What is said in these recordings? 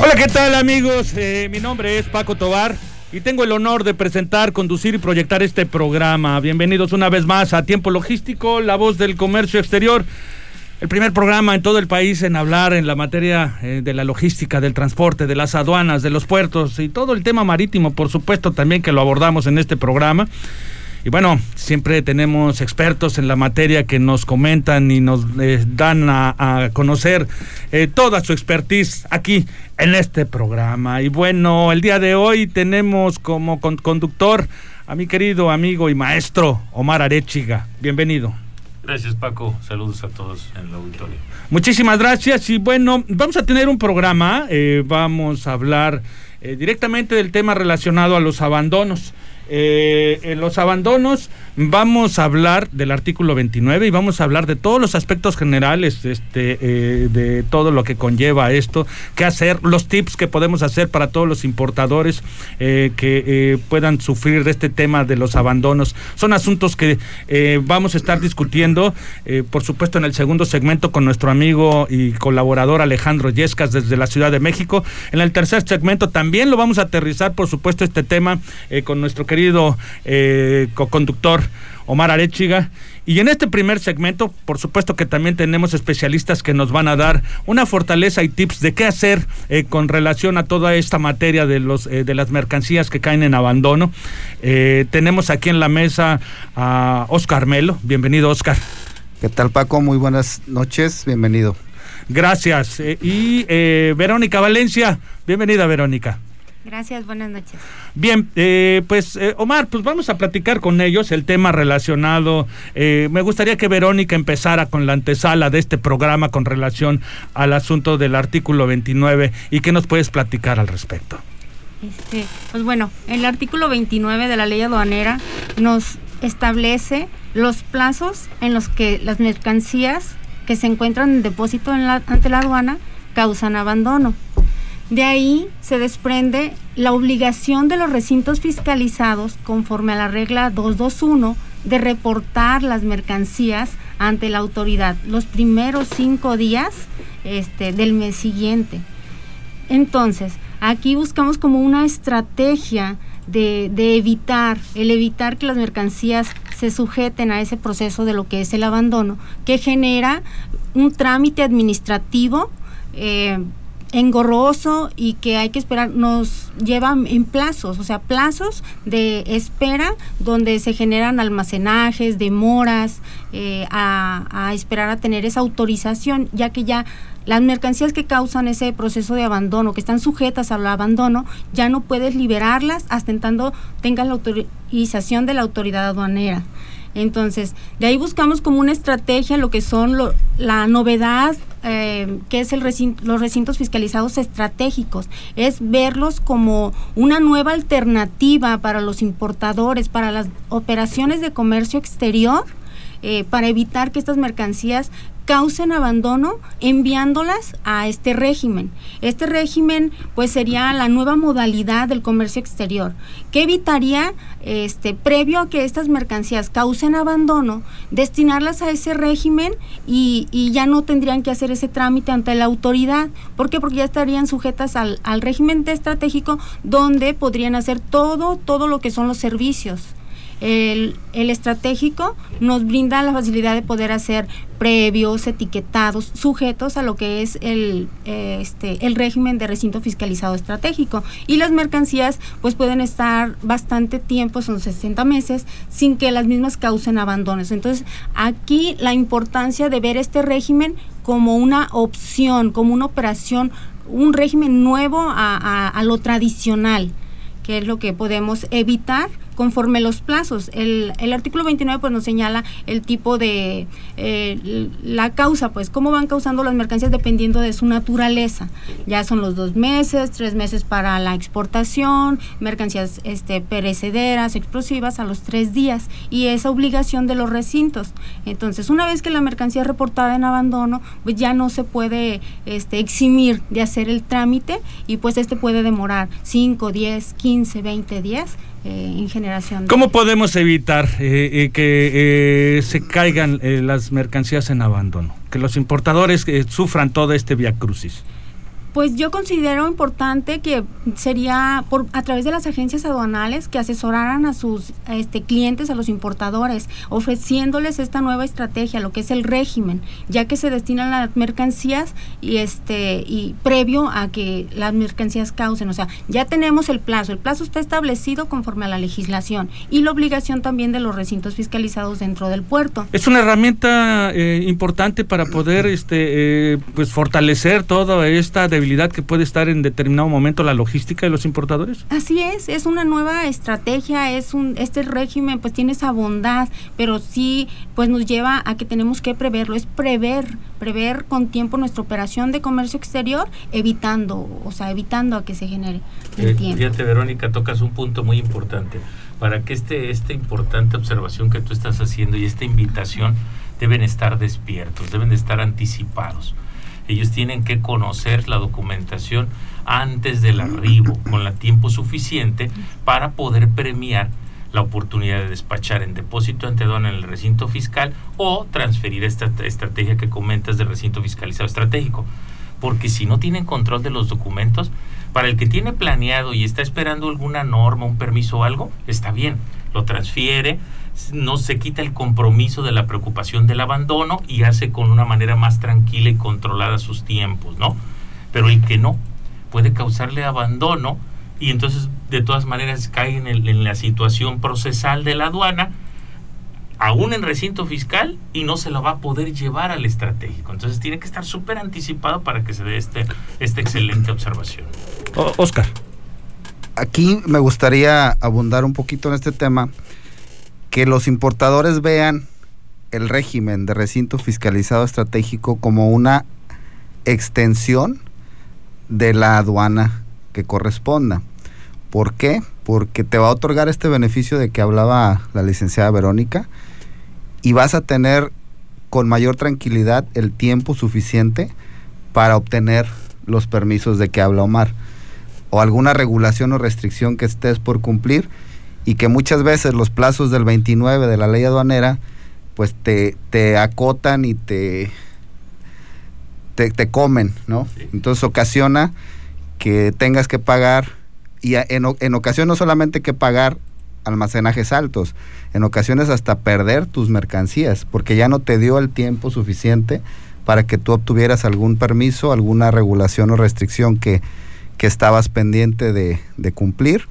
Hola, ¿qué tal amigos? Eh, mi nombre es Paco Tobar y tengo el honor de presentar, conducir y proyectar este programa. Bienvenidos una vez más a Tiempo Logístico, la voz del comercio exterior. El primer programa en todo el país en hablar en la materia eh, de la logística, del transporte, de las aduanas, de los puertos y todo el tema marítimo, por supuesto, también que lo abordamos en este programa. Y bueno, siempre tenemos expertos en la materia que nos comentan y nos eh, dan a, conocer eh, toda su expertise aquí en este programa. Y bueno, el día de hoy tenemos como conductor a mi querido amigo y maestro Omar Arechiga. Bienvenido. Gracias Paco, saludos a todos en el auditorio. Muchísimas gracias y bueno, vamos a tener un programa, eh, vamos a hablar directamente del tema relacionado a los abandonos. Eh, en los abandonos vamos a hablar del artículo 29 y vamos a hablar de todos los aspectos generales este, eh, de todo lo que conlleva esto, qué hacer, los tips que podemos hacer para todos los importadores eh, que puedan sufrir de este tema de los abandonos. Son asuntos que vamos a estar discutiendo, por supuesto, en el segundo segmento con nuestro amigo y colaborador Alejandro Yescas desde la Ciudad de México. En el tercer segmento también lo vamos a aterrizar, por supuesto, este tema con nuestro querido eh, co-conductor Omar Arechiga. Y en este primer segmento, por supuesto que también tenemos especialistas que nos van a dar una fortaleza y tips de qué hacer eh, con relación a toda esta materia de, los, eh, de las mercancías que caen en abandono. tenemos aquí en la mesa a Oscar Melo. Bienvenido, Oscar. ¿Qué tal, Paco? Muy buenas noches. Bienvenido. Gracias. y Verónica Valencia. Bienvenida, Verónica. Gracias, buenas noches. Bien, eh, pues eh, Omar, pues vamos a platicar con ellos el tema relacionado. Eh, me gustaría que Verónica empezara con la antesala de este programa con relación al asunto del artículo 29 y qué nos puedes platicar al respecto. Este, pues bueno, el artículo 29 de la ley aduanera nos establece los plazos en los que las mercancías que se encuentran en depósito ante la aduana causan abandono. De ahí se desprende la obligación de los recintos fiscalizados, conforme a la regla 221, de reportar las mercancías ante la autoridad los primeros cinco días este, del mes siguiente. Entonces, aquí buscamos como una estrategia de, de, evitar, el evitar que las mercancías se sujeten a ese proceso de lo que es el abandono, que genera un trámite administrativo eh, engorroso y que hay que esperar, nos lleva en plazos, o sea, plazos de espera donde se generan almacenajes, demoras, eh, a, esperar a tener esa autorización, ya que ya las mercancías que causan ese proceso de abandono, que están sujetas al abandono, ya no puedes liberarlas hasta en tanto tengas la autorización de la autoridad aduanera. Entonces, de ahí buscamos como una estrategia lo que son la novedad eh, que es el los recintos fiscalizados estratégicos, es verlos como una nueva alternativa para los importadores, para las operaciones de comercio exterior, eh, para evitar que estas mercancías causen abandono enviándolas a este régimen. Este régimen pues sería la nueva modalidad del comercio exterior, que evitaría este previo a que estas mercancías causen abandono, destinarlas a ese régimen y, y ya no tendrían que hacer ese trámite ante la autoridad. ¿Por qué? Porque ya estarían sujetas al, al régimen estratégico donde podrían hacer todo, todo lo que son los servicios. El, estratégico nos brinda la facilidad de poder hacer previos, etiquetados, sujetos a lo que es el, este, el régimen de recinto fiscalizado estratégico. Y las mercancías pues pueden estar bastante tiempo, son 60 meses, sin que las mismas causen abandonos. Entonces, aquí la importancia de ver este régimen como una opción, como una operación, un régimen nuevo a, a lo tradicional, que es lo que podemos evitar conforme los plazos. El, el artículo 29 pues nos señala el tipo de, eh, la causa, pues cómo van causando las mercancías dependiendo de su naturaleza. Ya son los dos meses, tres meses para la exportación, mercancías este, perecederas, explosivas a los tres días y esa obligación de los recintos. Entonces, una vez que la mercancía es reportada en abandono, pues ya no se puede este, eximir de hacer el trámite y pues este puede demorar 5, 10, 15, 20 días eh. ¿Cómo podemos evitar eh, eh, que se caigan las mercancías en abandono? Que los importadores sufran todo este via crucis. Pues yo considero importante que sería por a través de las agencias aduanales que asesoraran a sus este, clientes, a los importadores, ofreciéndoles esta nueva estrategia, lo que es el régimen, ya que se destinan las mercancías y este y previo a que las mercancías causen, o sea, ya tenemos el plazo, el plazo está establecido conforme a la legislación y la obligación también de los recintos fiscalizados dentro del puerto. Es una herramienta eh, importante para poder este eh, pues fortalecer toda esta debilidad que puede estar en determinado momento la logística de los importadores? Así es, es una nueva estrategia, es un este régimen pues tiene esa bondad, pero sí pues nos lleva a que tenemos que preverlo, es prever, prever con tiempo nuestra operación de comercio exterior, evitando, o sea, evitando a que se genere el eh, Fíjate, Verónica, tocas un punto muy importante. Para que este, esta importante observación que tú estás haciendo y esta invitación deben estar despiertos, deben de estar anticipados ellos tienen que conocer la documentación antes del arribo, con el tiempo suficiente para poder premiar la oportunidad de despachar en depósito ante aduana en el recinto fiscal o transferir esta estrategia que comentas del recinto fiscalizado estratégico. Porque si no tienen control de los documentos, para el que tiene planeado y está esperando alguna norma, un permiso o algo, está bien, lo transfiere, no se quita el compromiso de la preocupación del abandono y hace con una manera más tranquila y controlada sus tiempos, ¿no? Pero el que no puede causarle abandono y entonces de todas maneras cae en, en la situación procesal de la aduana, aún en recinto fiscal y no se lo va a poder llevar al estratégico. Entonces tiene que estar súper anticipado para que se dé este, esta excelente observación. Oscar. Aquí me gustaría abundar un poquito en este tema que los importadores vean el régimen de recinto fiscalizado estratégico como una extensión de la aduana que corresponda. ¿Por qué? Porque te va a otorgar este beneficio de que hablaba la licenciada Verónica y vas a tener con mayor tranquilidad el tiempo suficiente para obtener los permisos de que habla Omar o alguna regulación o restricción que estés por cumplir y que muchas veces los plazos del 29 de la ley aduanera pues te, te acotan y te, te, comen, ¿no? Entonces ocasiona que tengas que pagar y en, en ocasión no solamente que pagar almacenajes altos, en ocasiones hasta perder tus mercancías, porque ya no te dio el tiempo suficiente para que tú obtuvieras algún permiso, alguna regulación o restricción que, que estabas pendiente de, de cumplir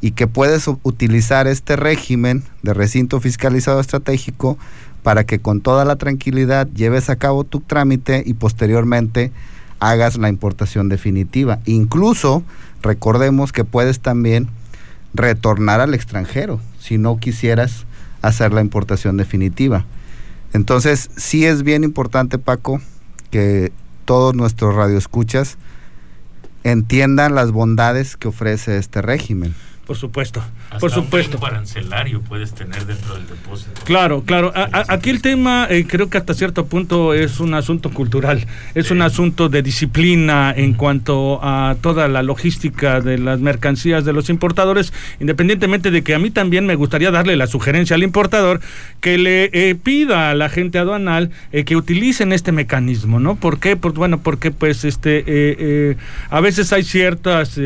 y que puedes utilizar este régimen de recinto fiscalizado estratégico para que con toda la tranquilidad lleves a cabo tu trámite y posteriormente hagas la importación definitiva. Incluso recordemos que puedes también retornar al extranjero si no quisieras hacer la importación definitiva. Entonces, sí es bien importante, Paco, que todos nuestros radioescuchas entiendan las bondades que ofrece este régimen. Por supuesto, Hasta por supuesto. Un arancelario puedes tener dentro del depósito. Claro, claro. aquí el tema eh, creo que hasta cierto punto es un asunto cultural, es un asunto de disciplina en cuanto a toda la logística de las mercancías de los importadores, independientemente de que a mí también me gustaría darle la sugerencia al importador que le eh, pida a la gente aduanal eh, que utilicen este mecanismo, ¿no? ¿Por qué? Pues bueno, porque pues este a veces hay ciertas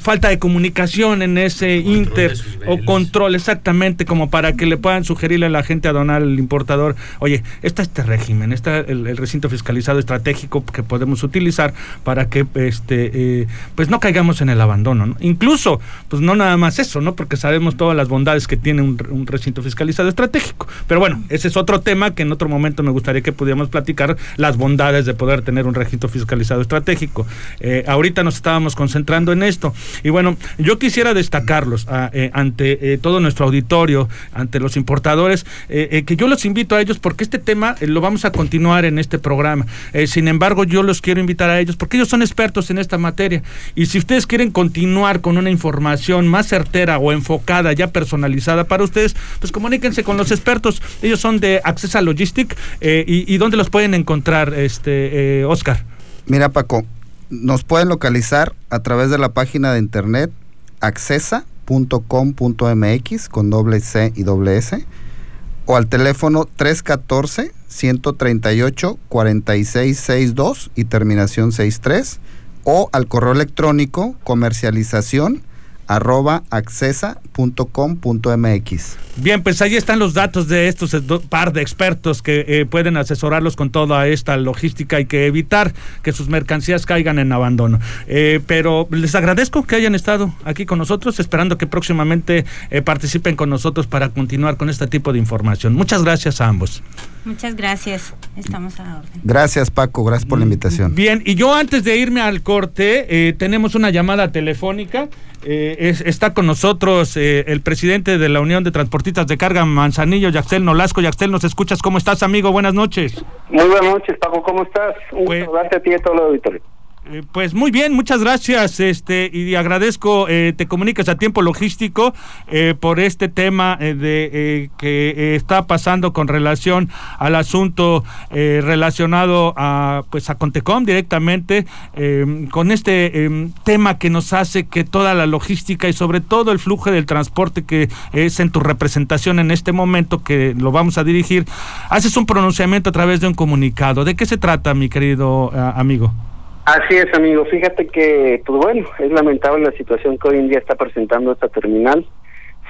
falta de comunicación en ese inter o control exactamente como para que le puedan sugerirle a la gente a donar el importador oye está este régimen está el, recinto fiscalizado estratégico que podemos utilizar para que este eh, pues no caigamos en el abandono incluso pues no nada más eso no porque sabemos todas las bondades que tiene un, recinto fiscalizado estratégico. Pero bueno ese es otro tema que en otro momento me gustaría que pudiéramos platicar las bondades de poder tener un recinto fiscalizado estratégico. Eh, ahorita nos estábamos concentrando en eso Y bueno, yo quisiera destacarlos ah, eh, ante eh, todo nuestro auditorio, ante los importadores, eh, que yo los invito a ellos porque este tema lo vamos a continuar en este programa. sin embargo, yo los quiero invitar a ellos porque ellos son expertos en esta materia. Y si ustedes quieren continuar con una información más certera o enfocada, ya personalizada para ustedes, pues comuníquense con los expertos. Ellos son de Accesa Logistic y, y, dónde los pueden encontrar, este Oscar. Mira, Paco, nos pueden localizar a través de la página de internet accesa.com.mx con doble C y doble S o al teléfono 314 138 4662 y terminación 63 o al correo electrónico comercialización arroba accesa.com.mx. Bien, pues ahí están los datos de estos par de expertos que eh, pueden asesorarlos con toda esta logística y que evitar que sus mercancías caigan en abandono. Eh, pero les agradezco que hayan estado aquí con nosotros, esperando que próximamente eh, participen con nosotros para continuar con este tipo de información. Muchas gracias a ambos. Muchas gracias, estamos a la orden. Gracias Paco, gracias por la invitación. Bien, y yo antes de irme al corte, tenemos una llamada telefónica. está con nosotros el presidente de la Unión de Transportistas de carga Manzanillo, Yaxel Nolasco. Yaxel, ¿nos escuchas? ¿Cómo estás, amigo? Buenas noches. Muy buenas noches, Paco. ¿Cómo estás? Un pues, a ti y a todo el auditorio. Eh, pues muy bien, muchas gracias, este y agradezco eh, te comunicas a tiempo logístico eh, por este tema de que está pasando con relación al asunto relacionado a pues a Contecom directamente con este tema que nos hace que toda la logística y sobre todo el flujo del transporte que es en tu representación en este momento que lo vamos a dirigir haces un pronunciamiento a través de un comunicado. ¿De qué se trata, mi querido amigo? Así es, amigo. Fíjate que, pues bueno, es lamentable la situación que hoy en día está presentando esta terminal.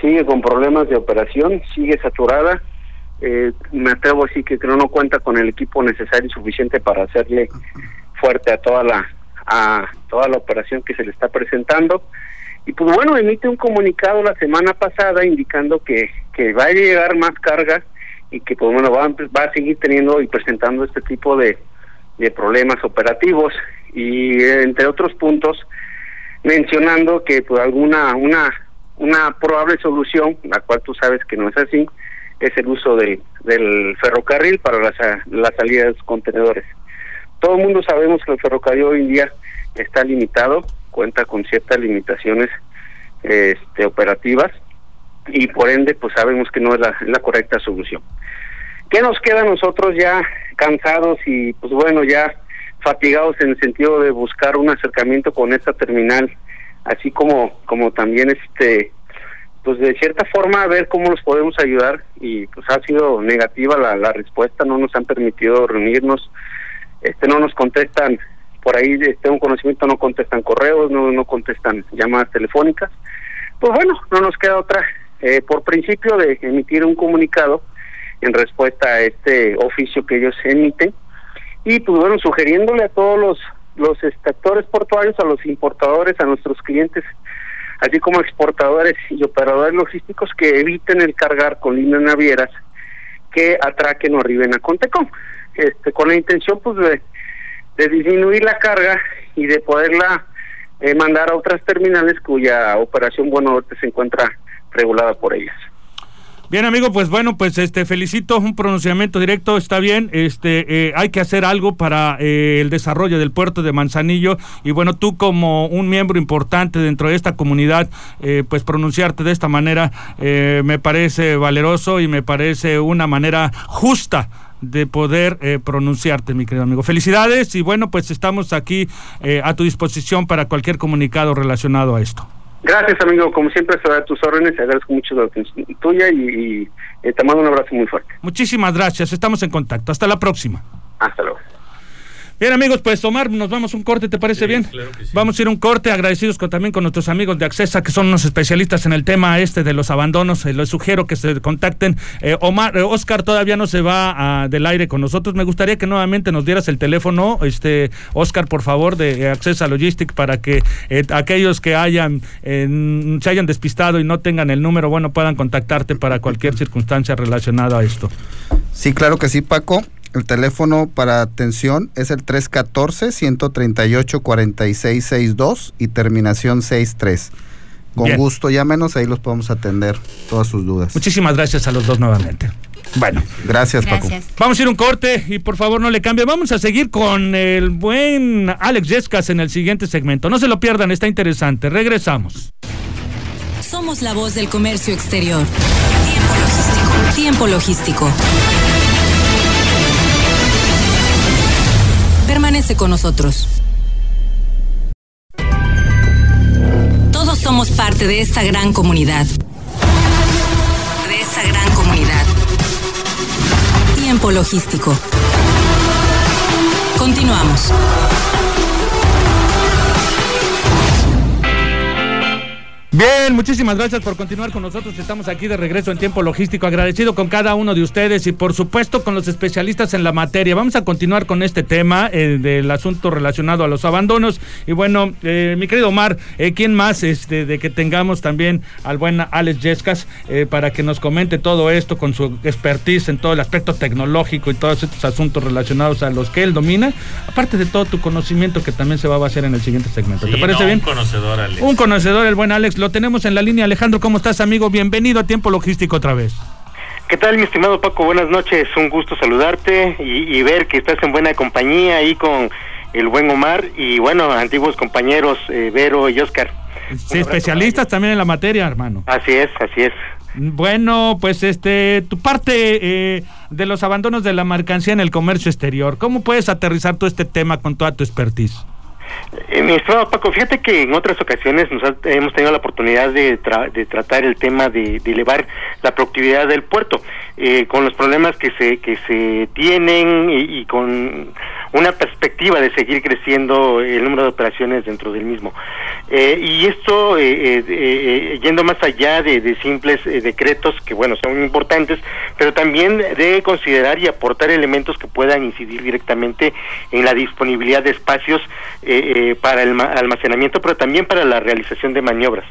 Sigue con problemas de operación, sigue saturada. Eh, me atrevo a decir que no cuenta con el equipo necesario y suficiente para hacerle fuerte a toda la a toda la operación que se le está presentando. Y pues bueno, emite un comunicado la semana pasada indicando que, que va a llegar más carga y que pues bueno, va, va a seguir teniendo y presentando este tipo de, de problemas operativos y entre otros puntos mencionando que por alguna una una probable solución, la cual tú sabes que no es así, es el uso de, del ferrocarril para la, la salida de los contenedores. Todo el mundo sabemos que el ferrocarril hoy en día está limitado, cuenta con ciertas limitaciones este, operativas y por ende pues sabemos que no es la, la correcta solución. ¿Qué nos queda a nosotros ya cansados y pues bueno ya fatigados en el sentido de buscar un acercamiento con esta terminal, así como como también este pues de cierta forma a ver cómo los podemos ayudar y pues ha sido negativa la, la respuesta, no nos han permitido reunirnos, este no nos contestan por ahí tengo un conocimiento no contestan correos, no no contestan llamadas telefónicas. Pues bueno, no nos queda otra eh, por principio de emitir un comunicado en respuesta a este oficio que ellos emiten y pues bueno, sugiriéndole a todos los, los actores portuarios, a los importadores, a nuestros clientes, así como exportadores y operadores logísticos que eviten el cargar con líneas navieras que atraquen o arriben a Contecom, este, con la intención pues de, de disminuir la carga y de poderla eh, mandar a otras terminales cuya operación bueno se encuentra regulada por ellas. Bien, amigo, pues bueno, pues este felicito un pronunciamiento directo, está bien, este eh, hay que hacer algo para eh, el desarrollo del puerto de Manzanillo y bueno, tú como un miembro importante dentro de esta comunidad, eh, pues pronunciarte de esta manera me parece valeroso y me parece una manera justa de poder pronunciarte, mi querido amigo. Felicidades y bueno, pues estamos aquí a tu disposición para cualquier comunicado relacionado a esto. Gracias, amigo. Como siempre, estoy a tus órdenes. Agradezco mucho la atención tuya y, eh, te mando un abrazo muy fuerte. Muchísimas gracias. Estamos en contacto. Hasta la próxima. Hasta luego. Bien amigos, pues Omar, nos vamos un corte, ¿te parece bien? Vamos a ir un corte, agradecidos con, también con nuestros amigos de Accesa, que son unos especialistas en el tema este de los abandonos. Eh, les sugiero que se contacten. Eh, Omar, eh, Oscar todavía no se va del aire con nosotros. Me gustaría que nuevamente nos dieras el teléfono, este Oscar, por favor, de Accesa Logistic, para que aquellos que hayan se hayan despistado y no tengan el número, bueno, puedan contactarte para cualquier circunstancia relacionada a esto. Sí, claro que sí, Paco El teléfono para atención es el 314-138-4662 y terminación 63. Con Bien. gusto, llámenos, ahí los podemos atender todas sus dudas. Muchísimas gracias a los dos nuevamente. Bueno, Gracias, Paco. Gracias. vamos a ir a un corte y por favor no le cambie. Vamos a seguir con el buen Alex Yescas en el siguiente segmento. No se lo pierdan, está interesante. Regresamos. Somos la voz del comercio exterior. Tiempo logístico. Tiempo logístico. Permanece con nosotros. Todos somos parte de esta gran comunidad. De esta gran comunidad. Tiempo logístico. Continuamos. Bien, muchísimas gracias por continuar con nosotros. Estamos aquí de regreso en tiempo logístico, agradecido con cada uno de ustedes y por supuesto con los especialistas en la materia. Vamos a continuar con este tema eh, del asunto relacionado a los abandonos. Y bueno, eh, mi querido Omar, eh, ¿quién más este, de que tengamos también al buen Alex Yescas eh, para que nos comente todo esto con su expertise en todo el aspecto tecnológico y todos estos asuntos relacionados a los que él domina? Aparte de todo tu conocimiento que también se va a basar en el siguiente segmento. ¿Te parece no, bien? Un conocedor, Alex. Un conocedor, el buen Alex, lo tenemos en la línea. Alejandro, ¿cómo estás, amigo? Bienvenido a Tiempo Logístico otra vez. ¿Qué tal, mi estimado Paco? Buenas noches. Un gusto saludarte y, y ver que estás en buena compañía ahí con el buen Omar y, bueno, antiguos compañeros eh, Vero y Oscar. Sí, especialistas también en la materia, hermano. Así es, así es. Bueno, pues este, tu parte eh, de los abandonos de la mercancía en el comercio exterior, ¿cómo puedes aterrizar todo este tema con toda tu expertise? Eh, mi estimado Paco, fíjate que en otras ocasiones nos ha- hemos tenido la oportunidad de, tra- de tratar el tema de, de elevar la productividad del puerto, eh, con los problemas que se, que se tienen y, con una perspectiva de seguir creciendo el número de operaciones dentro del mismo. Eh, y esto, eh, eh, eh, yendo más allá de, de simples decretos, que bueno, son importantes, pero también de considerar y aportar elementos que puedan incidir directamente en la disponibilidad de espacios para el ma- almacenamiento, pero también para la realización de maniobras.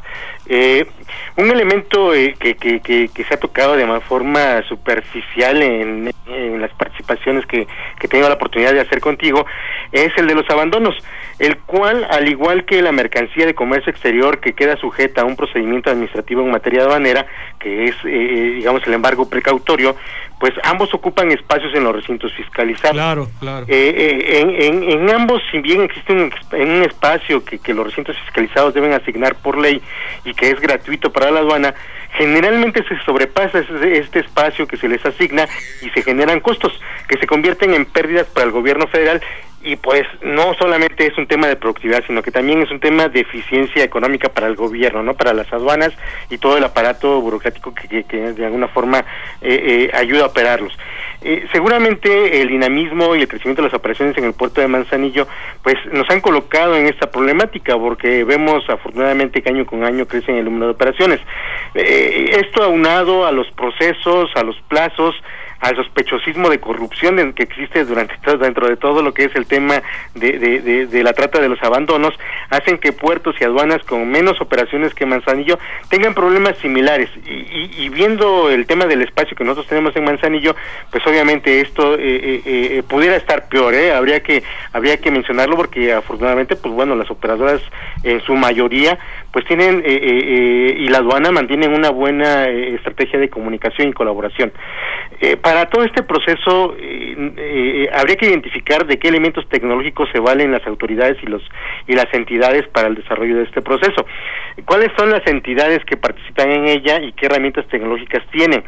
Un elemento que, que, que, se ha tocado de ma- forma superficial en, las participaciones que, que he tenido la oportunidad de hacer contigo es el de los abandonos, el cual, al igual que la mercancía de comercio exterior que queda sujeta a un procedimiento administrativo en materia aduanera, que es, eh, digamos, el embargo precautorio, pues ambos ocupan espacios en los recintos fiscalizados. Claro, claro. Eh, eh, en, en- en ambos, si bien existe un, ex- en un espacio que, que los recintos fiscalizados deben asignar por ley y que es gratuito para la aduana, generalmente se sobrepasa ese- este espacio que se les asigna y se generan costos que se convierten en pérdidas para el gobierno federal y pues no solamente es un tema de productividad, sino que también es un tema de eficiencia económica para el gobierno, ¿no? Para las aduanas y todo el aparato burocrático que, que- de alguna forma eh, eh, ayuda a operarlos. Eh, seguramente el dinamismo y el crecimiento de las operaciones en el puerto de Manzanillo pues nos han colocado en esta problemática porque vemos afortunadamente que año con año crece el número de operaciones. Eh, esto aunado a los procesos, a los plazos, al sospechosismo de corrupción en- que existe durante todo, dentro de todo lo que es el tema de, de- la trata de los abandonos, hacen que puertos y aduanas con menos operaciones que Manzanillo tengan problemas similares. Y, y- y viendo el tema del espacio que nosotros tenemos en Manzanillo, pues obviamente esto eh, eh, eh, pudiera estar peor, ¿eh? Habría que, habría que mencionarlo porque afortunadamente, pues bueno, las operadoras en su mayoría, pues tienen, eh, eh, eh, y la aduana mantienen una buena eh, estrategia de comunicación y colaboración. Eh, para todo este proceso habría que identificar de qué elementos tecnológicos se valen las autoridades y los y las entidades para el desarrollo de este proceso. ¿Cuáles son las entidades que participan en ella y qué herramientas tecnológicas tienen?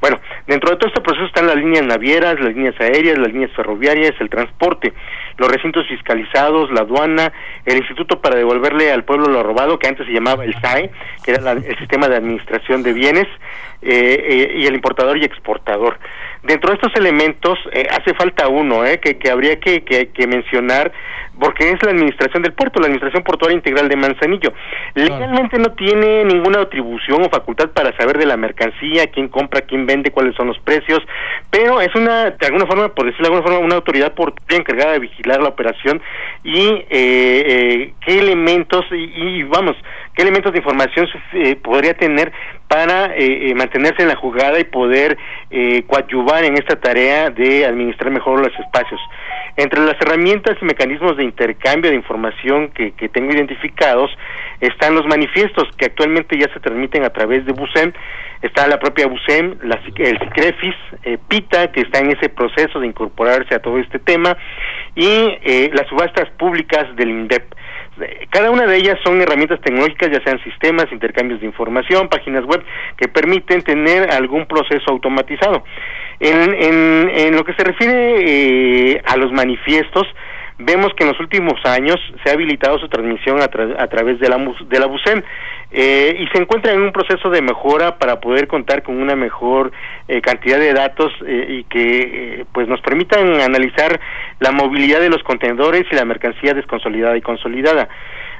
Bueno, dentro de todo este proceso están las líneas navieras, las líneas aéreas, las líneas ferroviarias, el transporte, los recintos fiscalizados, la aduana, el Instituto para devolverle al pueblo lo robado, que antes se llamaba el SAE, que era la- el Sistema de Administración de Bienes, eh, eh, y el importador y exportador. Dentro de estos elementos eh, hace falta uno eh, que, que habría que, que- que mencionar porque es la administración del puerto, la administración portuaria integral de Manzanillo. Legalmente no tiene ninguna atribución o facultad para saber de la mercancía, quién compra, quién vende, cuáles son los precios, pero es una, de alguna forma, por decirlo de alguna forma, una autoridad portuaria encargada de vigilar la operación y eh, eh, qué elementos y, y, vamos, qué elementos de información eh, podría tener para eh, eh, mantenerse en la jugada y poder coadyuvar en esta tarea de administrar mejor los espacios. Entre las herramientas y mecanismos de intercambio de información que, tengo identificados están los manifiestos que actualmente ya se transmiten a través de BUSEM, está la propia BUSEM, la, el CICREFIS, PITA, que está en ese proceso de incorporarse a todo este tema, y las subastas públicas del INDEP. Cada una de ellas son herramientas tecnológicas, ya sean sistemas, intercambios de información, páginas web, que permiten tener algún proceso automatizado. En, en, lo que se refiere eh, a los manifiestos, vemos que en los últimos años se ha habilitado su transmisión a, a través de la, de la BUSEM eh, y se encuentra en un proceso de mejora para poder contar con una mejor eh, cantidad de datos eh, y que pues nos permitan analizar la movilidad de los contenedores y la mercancía desconsolidada y consolidada.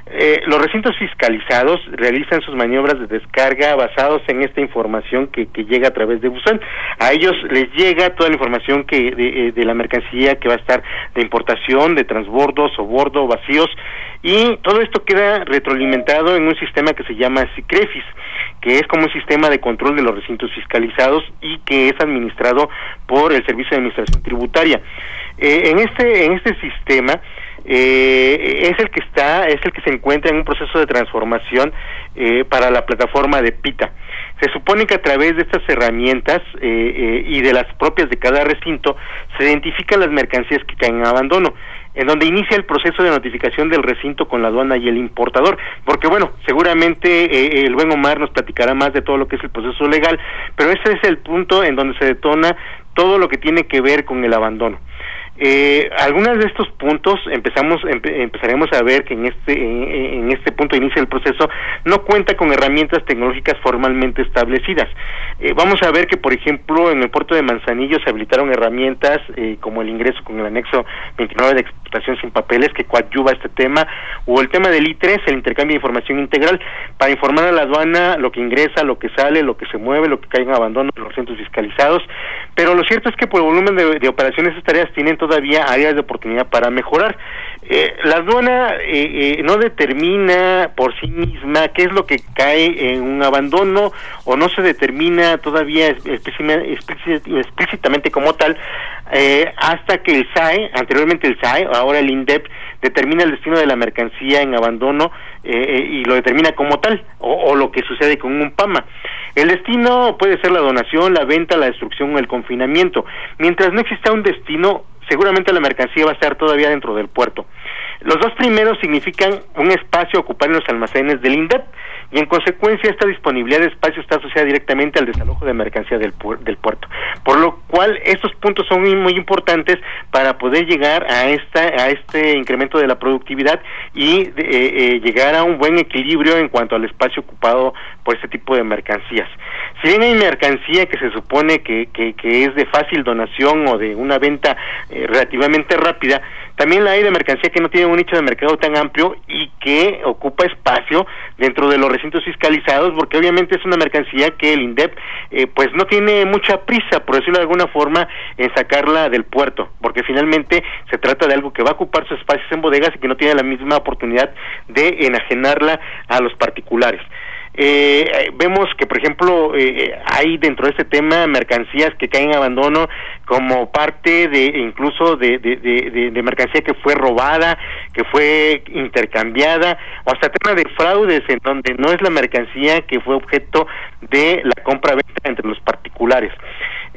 Eh, los recintos fiscalizados realizan sus maniobras de descarga basados en esta información que, llega a través de buzón. A ellos les llega toda la información que de, eh, la mercancía que va a estar de importación, de transbordos o bordo, vacíos, y todo esto queda retroalimentado en un sistema que se llama SICREFIS, que es como un sistema de control de los recintos fiscalizados y que es administrado por el Servicio de Administración Tributaria. Eh, en este en este sistema eh, es el que está, es el que se encuentra en un proceso de transformación eh, para la plataforma de PITA. Se supone que a través de estas herramientas eh, eh, y de las propias de cada recinto se identifican las mercancías que caen en abandono, en donde inicia el proceso de notificación del recinto con la aduana y el importador, porque bueno, seguramente el buen Omar nos platicará más de todo lo que es el proceso legal, pero ese es el punto en donde se detona todo lo que tiene que ver con el abandono. Eh, algunos de estos puntos empezamos empezaremos a ver que en este en, este punto de inicio del proceso no cuenta con herramientas tecnológicas formalmente establecidas. Eh, vamos a ver que por ejemplo en el puerto de Manzanillo se habilitaron herramientas eh, como el ingreso con el anexo 29 de sin papeles que coadyuva este tema o el tema del I3, el intercambio de información integral para informar a la aduana lo que ingresa, lo que sale, lo que se mueve, lo que cae en abandono los centros fiscalizados. Pero lo cierto es que por el volumen de, de operaciones estas tareas tienen todavía áreas de oportunidad para mejorar. Eh, la aduana eh, eh, no determina por sí misma qué es lo que cae en un abandono o no se determina todavía explícitamente como tal hasta que el SAE, anteriormente el SAE, ahora el INDEP, determina el destino de la mercancía en abandono y lo determina como tal, o, lo que sucede con un PAMA. El destino puede ser la donación, la venta, la destrucción o el confinamiento. Mientras no exista un destino, seguramente la mercancía va a estar todavía dentro del puerto. Los dos primeros significan un espacio ocupar en los almacenes del INDEP y en consecuencia esta disponibilidad de espacio está asociada directamente al desalojo de mercancía del, del puerto. Por lo cual estos puntos son muy, muy importantes para poder llegar a, esta, a este incremento de la productividad y eh, eh, llegar a un buen equilibrio en cuanto al espacio ocupado por este tipo de mercancías. Si bien hay mercancía que se supone que, que, es de fácil donación o de una venta eh, relativamente rápida, también la hay de mercancía que no tiene un nicho de mercado tan amplio y que ocupa espacio dentro de los recintos fiscalizados, porque obviamente es una mercancía que el INDEP eh, pues no tiene mucha prisa, por decirlo de alguna forma, en sacarla del puerto, porque finalmente se trata de algo que va a ocupar sus espacios en bodegas y que no tiene la misma oportunidad de enajenarla a los particulares. Eh, vemos que, por ejemplo, eh, hay dentro de este tema mercancías que caen en abandono como parte de incluso de, de, mercancía que fue robada, que fue intercambiada, o hasta tema de fraudes en donde no es la mercancía que fue objeto de la compra-venta entre los particulares.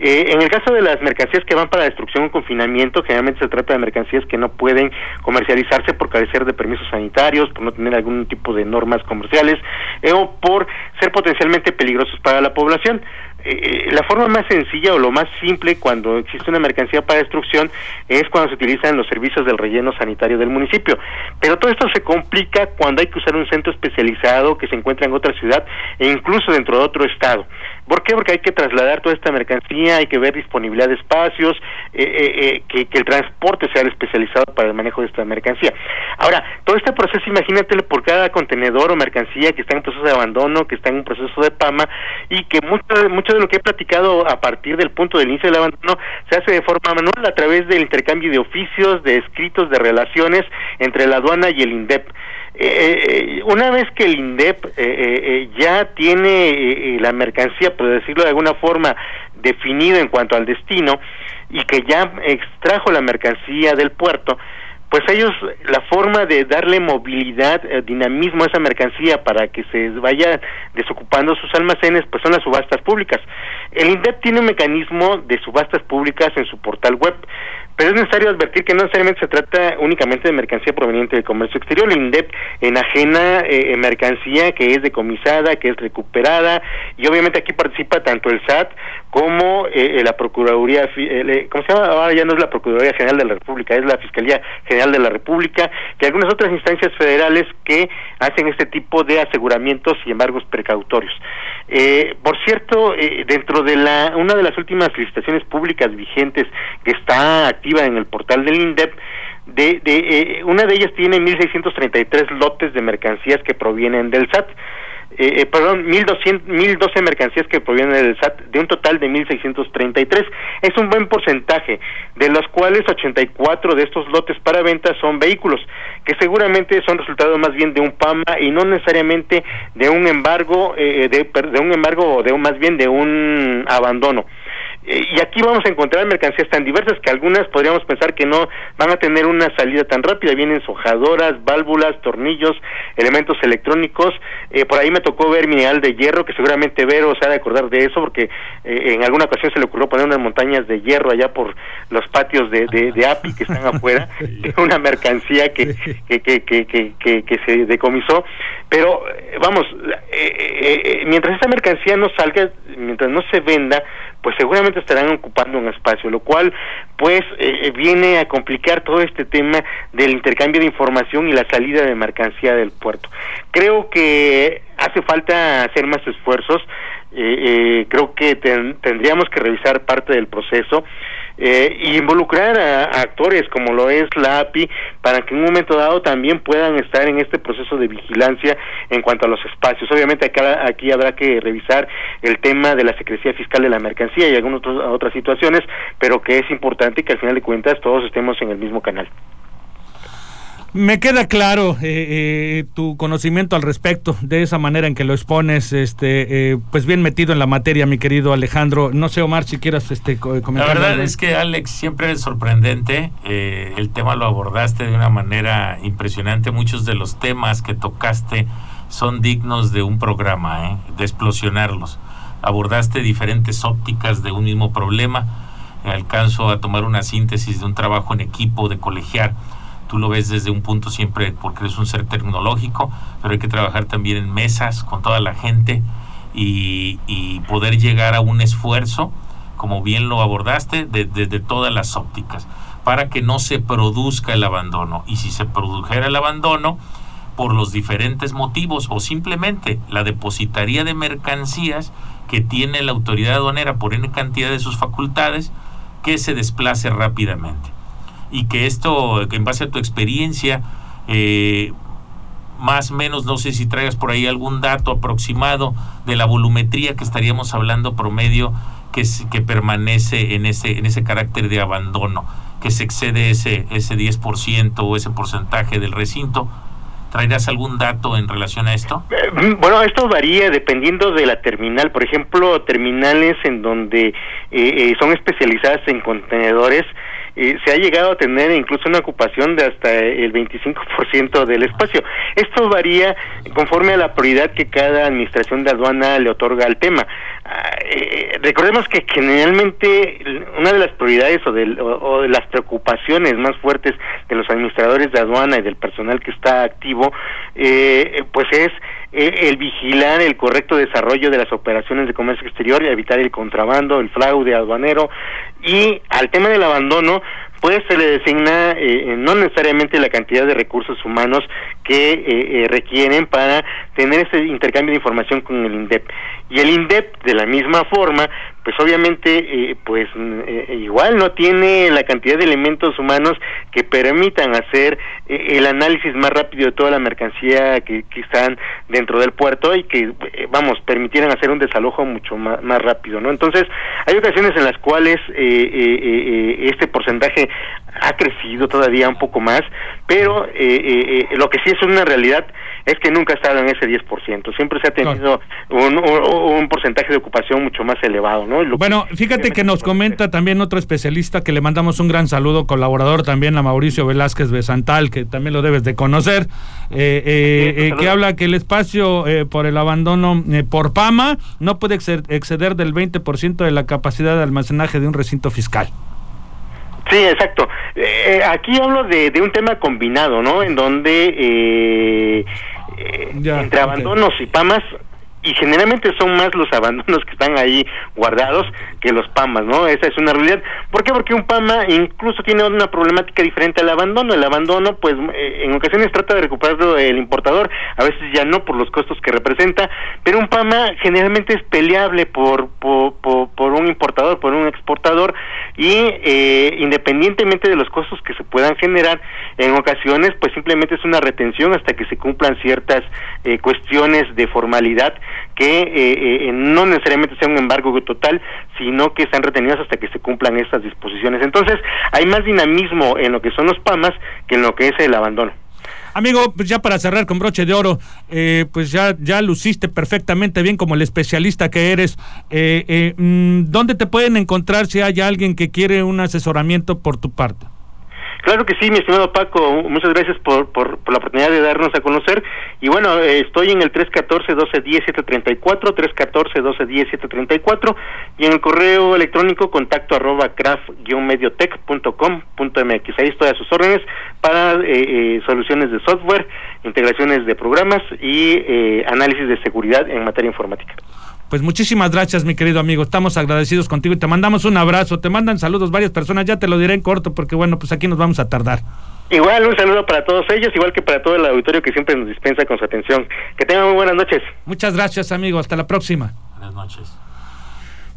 Eh, en el caso de las mercancías que van para destrucción o confinamiento, generalmente se trata de mercancías que no pueden comercializarse por carecer de permisos sanitarios, por no tener algún tipo de normas comerciales eh, o por ser potencialmente peligrosos para la población. Eh, la forma más sencilla o lo más simple cuando existe una mercancía para destrucción es cuando se utilizan los servicios del relleno sanitario del municipio. Pero todo esto se complica cuando hay que usar un centro especializado que se encuentra en otra ciudad e incluso dentro de otro estado. ¿Por qué? Porque hay que trasladar toda esta mercancía, hay que ver disponibilidad de espacios, eh, eh, que, que, el transporte sea especializado para el manejo de esta mercancía. Ahora, todo este proceso, imagínatelo por cada contenedor o mercancía que está en proceso de abandono, que está en un proceso de PAMA y que mucho, mucho de lo que he platicado a partir del punto del inicio del abandono se hace de forma manual a través del intercambio de oficios, de escritos, de relaciones entre la aduana y el INDEP. Eh, una vez que el INDEP ya tiene la mercancía, por decirlo de alguna forma, definido en cuanto al destino y que ya extrajo la mercancía del puerto, pues ellos la forma de darle movilidad, eh, dinamismo a esa mercancía para que se vaya desocupando sus almacenes, pues son las subastas públicas. El INDEP tiene un mecanismo de subastas públicas en su portal web. Pero es necesario advertir que no necesariamente se trata únicamente de mercancía proveniente del comercio exterior. El INDEP enajena eh, mercancía que es decomisada, que es recuperada, y obviamente aquí participa tanto el SAT como eh, la Procuraduría, eh, ¿cómo se llama? Ahora ya no es la Procuraduría General de la República, es la Fiscalía General de la República, y algunas otras instancias federales que hacen este tipo de aseguramientos y embargos precautorios. Eh, por cierto, eh, dentro de la una de las últimas licitaciones públicas vigentes que está activa en el portal del INDEP, de, de eh, una de ellas tiene 1.633 lotes de mercancías que provienen del SAT eh, eh, perdón, 1.012 mercancías que provienen del SAT, de un total de 1.633. Es un buen porcentaje, de los cuales 84 de estos lotes para venta son vehículos, que seguramente son resultado más bien de un PAMA y no necesariamente de un embargo, eh, de, de un embargo o de más bien de un abandono. Y aquí vamos a encontrar mercancías tan diversas que algunas podríamos pensar que no van a tener una salida tan rápida. Vienen sojadoras, válvulas, tornillos, elementos electrónicos. Eh, por ahí me tocó ver mineral de hierro, que seguramente Vero se ha de acordar de eso, porque eh, en alguna ocasión se le ocurrió poner unas montañas de hierro allá por los patios de, de, API que están afuera, de una mercancía que, que, que, que, que, que se decomisó. Pero vamos, mientras esta mercancía no salga, mientras no se venda, pues seguramente estarán ocupando un espacio, lo cual pues eh, eh, viene a complicar todo este tema del intercambio de información y la salida de mercancía del puerto. Creo que hace falta hacer más esfuerzos, eh, creo que tendríamos que revisar parte del proceso eh, y involucrar a, actores como lo es la API para que en un momento dado también puedan estar en este proceso de vigilancia en cuanto a los espacios. Obviamente acá, aquí habrá que revisar el tema de la secrecía fiscal de la mercancía y algunas otras situaciones, pero que es importante que al final de cuentas todos estemos en el mismo canal. Me queda claro eh, eh, tu conocimiento al respecto, de esa manera en que lo expones, este, eh, pues bien metido en la materia, mi querido Alejandro. No sé, Omar, si quieras este, comentar. La verdad es que, Alex, siempre es sorprendente. el tema lo abordaste de una manera impresionante. Muchos de los temas que tocaste son dignos de un programa, de explosionarlos. Abordaste diferentes ópticas de un mismo problema. Alcanzo a tomar una síntesis de un trabajo en equipo, de colegiar tú lo ves desde un punto siempre porque eres un ser tecnológico, pero hay que trabajar también en mesas con toda la gente y, poder llegar a un esfuerzo, como bien lo abordaste, desde todas las ópticas, para que no se produzca el abandono. Y si se produjera el abandono, por los diferentes motivos o simplemente la depositaría de mercancías que tiene la autoridad aduanera por N cantidad de sus facultades, que se desplace rápidamente y que esto, en base a tu experiencia, eh, más o menos, no sé si traigas por ahí algún dato aproximado de la volumetría que estaríamos hablando promedio que, que permanece en ese, en ese carácter de abandono, que se excede ese, ese 10% o ese porcentaje del recinto. ¿Traerás algún dato en relación a esto? Eh, bueno, esto varía dependiendo de la terminal. Por ejemplo, terminales en donde eh, son especializadas en contenedores, se ha llegado a tener incluso una ocupación de hasta el 25% del espacio. Esto varía conforme a la prioridad que cada administración de aduana le otorga al tema. Ah, eh, recordemos que generalmente una de las prioridades o de, o de las preocupaciones más fuertes de los administradores de aduana y del personal que está activo, eh, pues es eh, el vigilar el correcto desarrollo de las operaciones de comercio exterior y evitar el contrabando, el fraude aduanero. Y al tema del abandono pues se le designa eh, no necesariamente la cantidad de recursos humanos que eh, requieren para tener ese intercambio de información con el INDEP. Y el INDEP, de la misma forma, pues obviamente, pues igual no tiene la cantidad de elementos humanos que permitan hacer el análisis más rápido de toda la mercancía que, que están dentro del puerto y que, eh, vamos, permitieran hacer un desalojo mucho más, rápido, ¿no? Entonces, hay ocasiones en las cuales eh, eh, este porcentaje ha crecido todavía un poco más, pero eh, eh, eh, lo que sí es una realidad es que nunca ha estado en ese 10%, siempre se ha tenido un, un, porcentaje de ocupación mucho más elevado, ¿no? bueno, fíjate que nos comenta también otro especialista que le mandamos un gran saludo, colaborador también a Mauricio Velázquez Besantal, que también lo debes de conocer, que habla que el espacio por el abandono por PAMA no puede exceder del 20% de la capacidad de almacenaje de un recinto fiscal. Sí, exacto. Eh, aquí hablo de, de, un tema combinado, ¿no? En donde eh, eh entre abandonos y PAMAS y generalmente son más los abandonos que están ahí guardados que los PAMAS, ¿no? Esa es una realidad. ¿Por qué? Porque un PAMA incluso tiene una problemática diferente al abandono. El abandono, pues, eh, en ocasiones trata de recuperarlo el importador, a veces ya no por los costos que representa, pero un PAMA generalmente es peleable por, por, por, un importador, por un exportador, y eh, independientemente de los costos que se puedan generar, en ocasiones, pues simplemente es una retención hasta que se cumplan ciertas eh, cuestiones de formalidad que eh, eh, no necesariamente sea un embargo total, sino que están retenidos hasta que se cumplan estas disposiciones. Entonces, hay más dinamismo en lo que son los PAMAS que en lo que es el abandono. Amigo, pues ya para cerrar con broche de oro, eh, pues ya, ya luciste perfectamente bien como el especialista que eres. Mm, ¿Dónde te pueden encontrar si hay alguien que quiere un asesoramiento por tu parte? Claro que sí, mi estimado Paco, muchas gracias por, por, la oportunidad de darnos a conocer. Y bueno, eh, estoy en el 314-1210-734, 314-1210-734, y en el correo electrónico contacto arroba craft-mediotech.com.mx. Ahí estoy a sus órdenes para eh, eh, soluciones de software, integraciones de programas y análisis de seguridad en materia informática. Pues muchísimas gracias, mi querido amigo. Estamos agradecidos contigo y te mandamos un abrazo. Te mandan saludos varias personas. Ya te lo diré en corto porque, bueno, pues aquí nos vamos a tardar. Igual, un saludo para todos ellos, igual que para todo el auditorio que siempre nos dispensa con su atención. Que tengan muy buenas noches. Muchas gracias, amigo. Hasta la próxima. Buenas noches.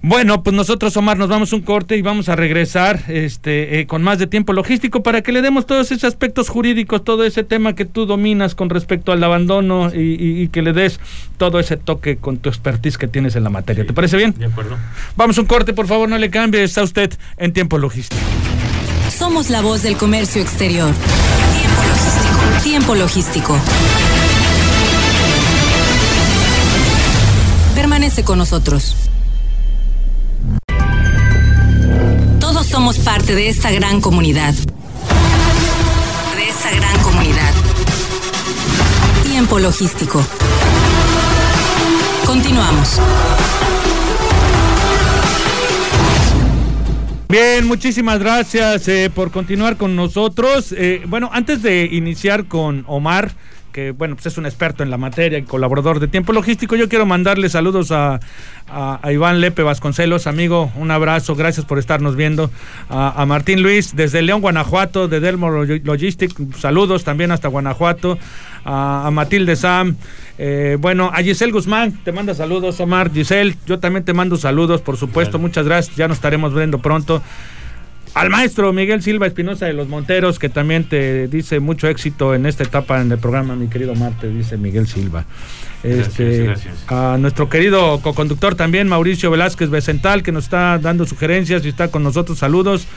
Bueno, pues nosotros, Omar, nos vamos un corte y vamos a regresar este, eh, con más de tiempo logístico para que le demos todos esos aspectos jurídicos, todo ese tema que tú dominas con respecto al abandono y, que le des todo ese toque con tu expertise que tienes en la materia. ¿Te parece bien? De acuerdo. Vamos un corte, por favor, no le cambie. Está usted en tiempo logístico. Somos la voz del comercio exterior. Tiempo logístico. Tiempo logístico. Permanece con nosotros. Somos parte de esta gran comunidad. De esta gran comunidad. Tiempo logístico. Continuamos. Bien, muchísimas gracias eh, por continuar con nosotros. Eh, bueno, antes de iniciar con Omar, que bueno, pues es un experto en la materia y colaborador de Tiempo Logístico. Yo quiero mandarle saludos a, a, Iván Lepe Vasconcelos, amigo, un abrazo, gracias por estarnos viendo. A, Martín Luis desde León, Guanajuato, de Delmo Logistic, saludos también hasta Guanajuato. A, Matilde Sam, eh, bueno, a Giselle Guzmán, te manda saludos, Omar. Giselle, yo también te mando saludos, por supuesto, muchas gracias, ya nos estaremos viendo pronto al maestro Miguel Silva Espinosa de los Monteros, que también te dice mucho éxito en esta etapa en el programa, mi querido Marte, dice Miguel Silva. Este, A nuestro querido co-conductor también, Mauricio Velázquez Becental, que nos está dando sugerencias y está con nosotros. Saludos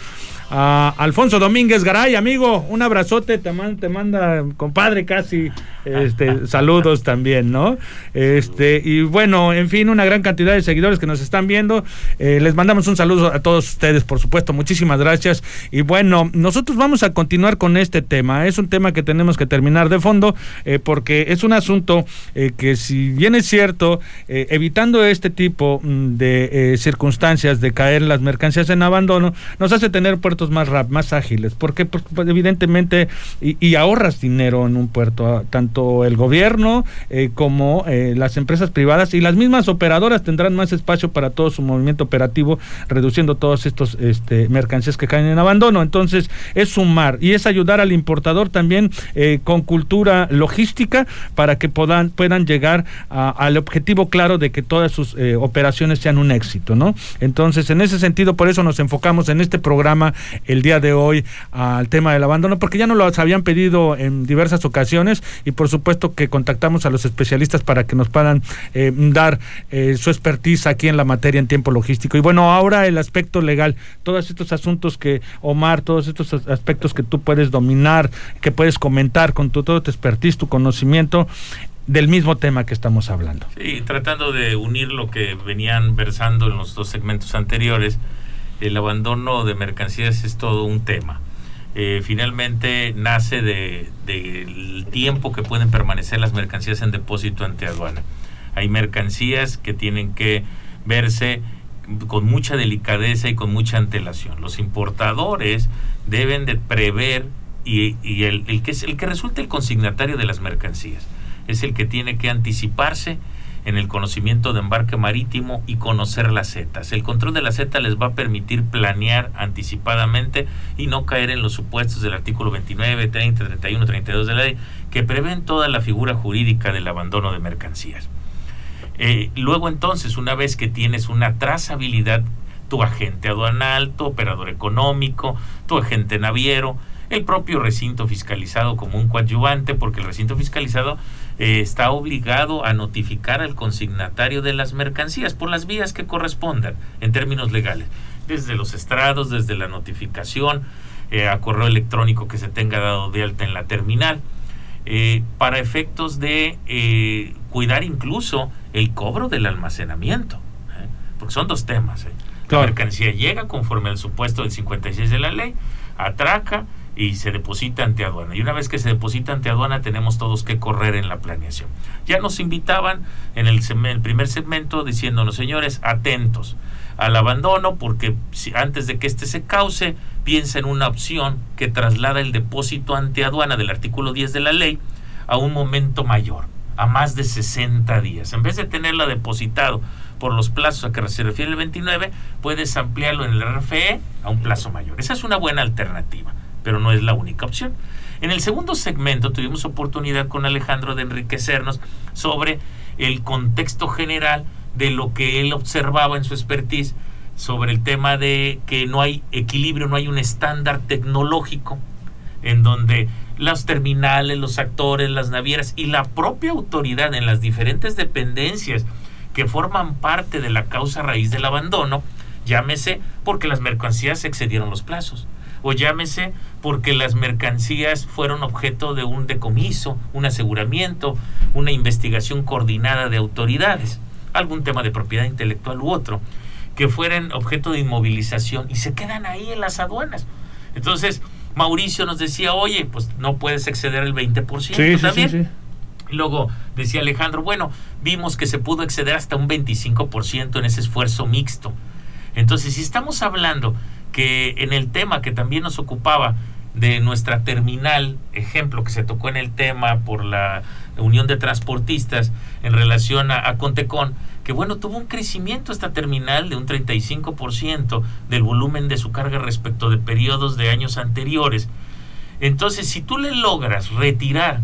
a Alfonso Domínguez Garay, amigo, un abrazote, te, te manda, compadre, casi, este, saludos también, ¿no? Este, y bueno, en fin, una gran cantidad de seguidores que nos están viendo. Eh, les mandamos un saludo a todos ustedes, por supuesto, muchísimas gracias. Y bueno, nosotros vamos a continuar con este tema. Es un tema que tenemos que terminar de fondo, eh, porque es un asunto eh, que, si bien es cierto, evitando este tipo mm, de circunstancias de caer las mercancías en abandono, nos hace tener más rap, más ágiles, porque pues, evidentemente y, ahorras dinero en un puerto, ah, tanto el gobierno eh, como eh, las empresas privadas y las mismas operadoras tendrán más espacio para todo su movimiento operativo, reduciendo todos estos este, mercancías que caen en abandono. Entonces es sumar y es ayudar al importador también eh, con cultura logística para que puedan, puedan llegar al objetivo claro de que todas sus operaciones sean un éxito, ¿no? Entonces, en ese sentido, por eso nos enfocamos en este programa el día de hoy al tema del abandono, porque ya nos lo habían pedido en diversas ocasiones y por supuesto que contactamos a los especialistas para que nos puedan eh, dar eh, su expertise aquí en la materia en tiempo logístico. Y bueno, ahora el aspecto legal, todos estos asuntos que, Omar, todos estos aspectos que tú puedes dominar, que puedes comentar con tu, todo tu expertise, tu conocimiento, del mismo tema que estamos hablando. Sí, tratando de unir lo que venían versando en los dos segmentos anteriores, el abandono de mercancías es todo un tema. Eh, finalmente nace del de, tiempo que pueden permanecer las mercancías en depósito ante aduana. Hay mercancías que tienen que verse con mucha delicadeza y con mucha antelación. Los importadores deben de prever y, el, el, que es el que resulta el consignatario de las mercancías es el que tiene que anticiparse en el conocimiento de embarque marítimo y conocer las setas. El control de la Z les va a permitir planear anticipadamente y no caer en los supuestos del artículo 29, 30, 31, 32 de la ley que prevén toda la figura jurídica del abandono de mercancías. Eh, luego entonces, una vez que tienes una trazabilidad, tu agente aduanal, tu operador económico, tu agente naviero, el propio recinto fiscalizado como un coadyuvante, porque el recinto fiscalizado eh, está obligado a notificar al consignatario de las mercancías por las vías que correspondan en términos legales, desde los estrados, desde la notificación, eh, a correo electrónico que se tenga dado de alta en la terminal, eh, para efectos de cuidar incluso el cobro del almacenamiento, porque son dos temas. La mercancía llega conforme al supuesto del 56 de la ley, atraca, y se deposita ante aduana. Y una vez que se deposita ante aduana tenemos todos que correr en la planeación. Ya nos invitaban en el, primer segmento diciéndonos, señores, atentos al abandono porque antes de que éste se cause, piensa en una opción que traslada el depósito ante aduana del artículo 10 de la ley a un momento mayor, a más de 60 días. En vez de tenerla depositado por los plazos a que se refiere el 29, puedes ampliarlo en el RFE a un plazo mayor. Esa es una buena alternativa pero no es la única opción. En el segundo segmento tuvimos oportunidad con Alejandro de enriquecernos sobre el contexto general de lo que él observaba en su expertise sobre el tema de que no hay equilibrio, no hay un estándar tecnológico en donde las terminales, los actores, las navieras y la propia autoridad en las diferentes dependencias que forman parte de la causa raíz del abandono, llámese porque las mercancías excedieron los plazos, o llámese porque las mercancías fueron objeto de un decomiso, un aseguramiento, una investigación coordinada de autoridades, algún tema de propiedad intelectual u otro, que fueran objeto de inmovilización y se quedan ahí en las aduanas. Entonces, Mauricio nos decía, oye, pues no puedes exceder el 20% también. y luego decía Alejandro, bueno, vimos que se pudo exceder hasta un 25% en ese esfuerzo mixto. Entonces, si estamos hablando que en el tema que también nos ocupaba de nuestra terminal, ejemplo que se tocó en el tema por la Unión de Transportistas en relación a, Contecon, que bueno, tuvo un crecimiento esta terminal de un 35% del volumen de su carga respecto de periodos de años anteriores. Entonces, si tú le logras retirar